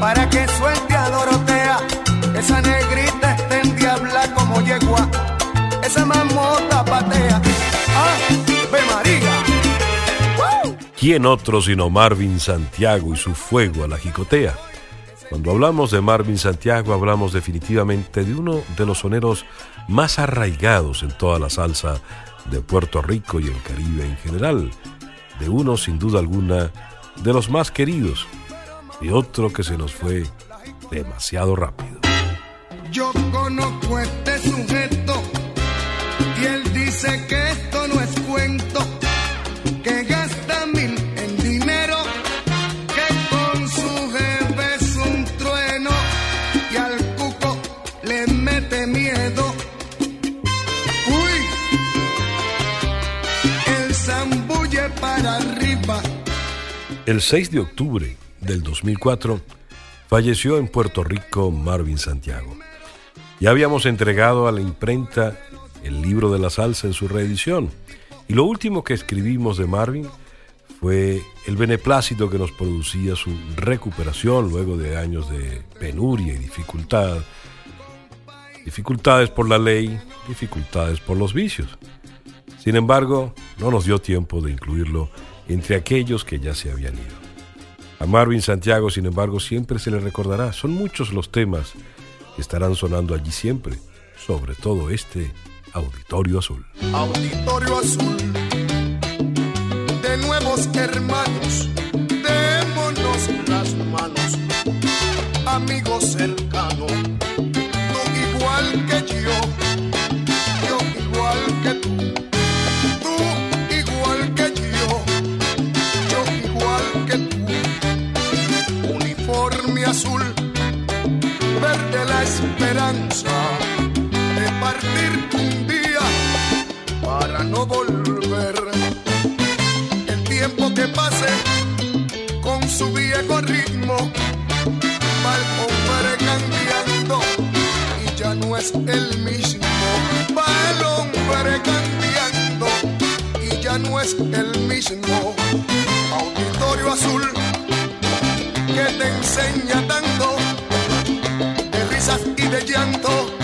para que suelte a Dorotea. Esa negrita está en diabla como yegua, esa mamota patea. ¡Ah, María! ¿Quién otro sino Marvin Santiago y su fuego a la jicotea? Cuando hablamos de Marvin Santiago hablamos definitivamente de uno de los soneros más arraigados en toda la salsa de Puerto Rico y el Caribe en general, de uno sin duda alguna de los más queridos y otro que se nos fue demasiado rápido. Yo conozco este sujeto y él dice que esto no es cuento, que gasta mil en dinero, que con su jefe es un trueno y al cuco le mete miedo. Uy, el zambulle para arriba. El 6 de octubre del 2004 falleció en Puerto Rico Marvin Santiago. Ya habíamos entregado a la imprenta el libro de la salsa en su reedición y lo último que escribimos de Marvin fue el beneplácito que nos producía su recuperación luego de años de penuria y dificultad. Dificultades por la ley, dificultades por los vicios. Sin embargo, no nos dio tiempo de incluirlo entre aquellos que ya se habían ido. A Marvin Santiago, sin embargo, siempre se le recordará. Son muchos los temas que estarán sonando allí siempre, sobre todo este Auditorio Azul. Auditorio Azul, de nuevos hermanos, démonos las manos, amigos cercanos, azul, verde la esperanza de partir un día para no volver. El tiempo que pase con su viejo ritmo va el hombre cambiando y ya no es el mismo. Va el cambiando y ya no es el mismo. Auditorio azul enseña tanto de risas y de llanto